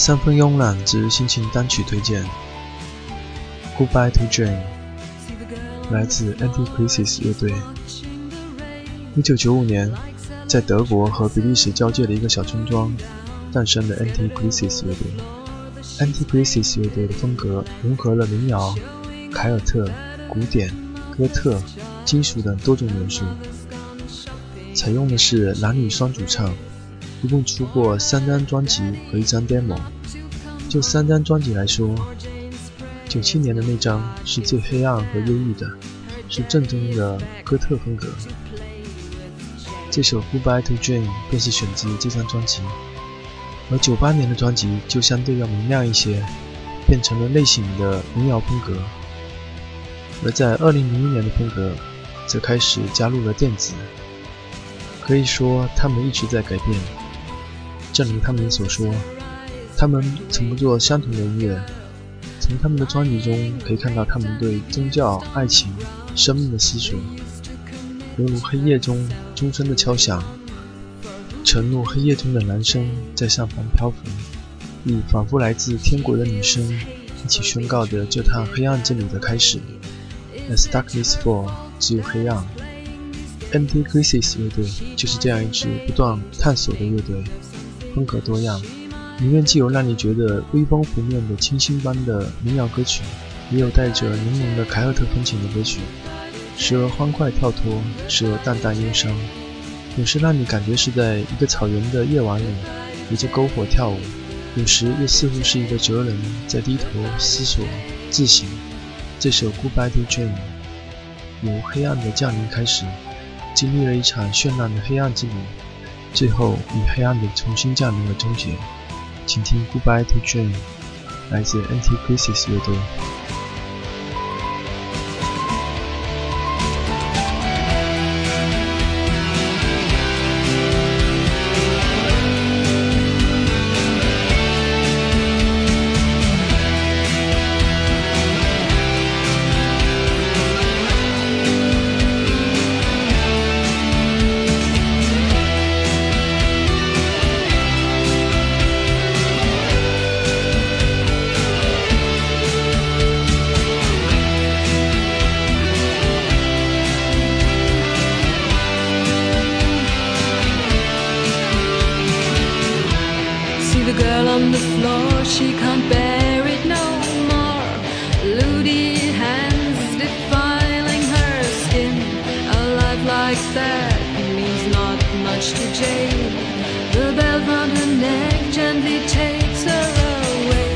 三分慵懒之心情单曲推荐，《Goodbye to Jane》来自 Anti-Crisis 乐队。1995年，在德国和比利时交界的一个小村庄，诞生了 Anti-Crisis 乐队。Anti-Crisis 乐队的风格融合了民谣、凯尔特、古典、哥特、金属等多种元素，采用的是男女双主唱。一共出过三张专辑和一张 demo。就三张专辑来说，九七年的那张是最黑暗和忧郁的，是正宗的哥特风格。这首《Goodbye to Jane》便是选自这张专辑。而九八年的专辑就相对要明亮一些，变成了类型的民谣风格。而在二零零一年的风格，则开始加入了电子。可以说，他们一直在改变。正如他们所说，他们从不做相同的音乐。从他们的专辑中可以看到他们对宗教、爱情、生命的思索，犹如黑夜中钟声的敲响，沉入黑夜中的男声在上方漂浮，与仿佛来自天国的女声一起宣告着这趟黑暗之旅的开始。As darkness falls，只有黑暗。Empty Crisis 乐队就是这样一支不断探索的乐队。风格多样，里面既有让你觉得微风拂面的清新般的民谣歌曲，也有带着浓浓的凯尔特风情的歌曲，时而欢快跳脱，时而淡淡忧伤，有时让你感觉是在一个草原的夜晚里围着篝火跳舞，有时又似乎是一个哲人在低头思索自省。这首《Goodbye to Jane》由黑暗的降临开始，经历了一场绚烂的黑暗之旅。最后以黑暗的重新降临而终结。请听《Goodbye to Dream》，来自 Anti-Crisis 乐队。She can't bear it no more. Lewdy hands defiling her skin. A life like that means not much to Jane. The belt round her neck gently takes her away.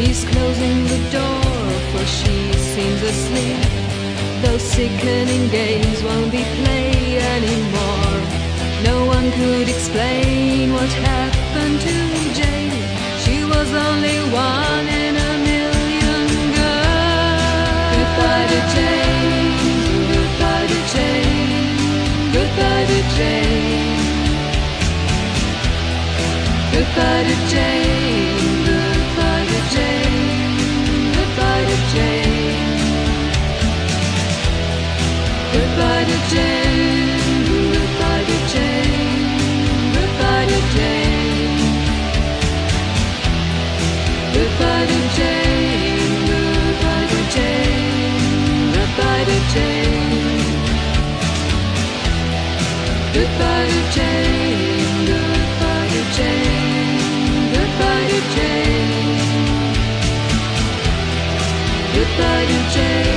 He's closing the door, for she seems asleep. Those sickening games won't be played anymore. No one could explain what happened to Jane. She was only one in a million girls. Goodbye to Jane. Goodbye to Jane. Goodbye to Jane. Goodbye to Jane. goodbye to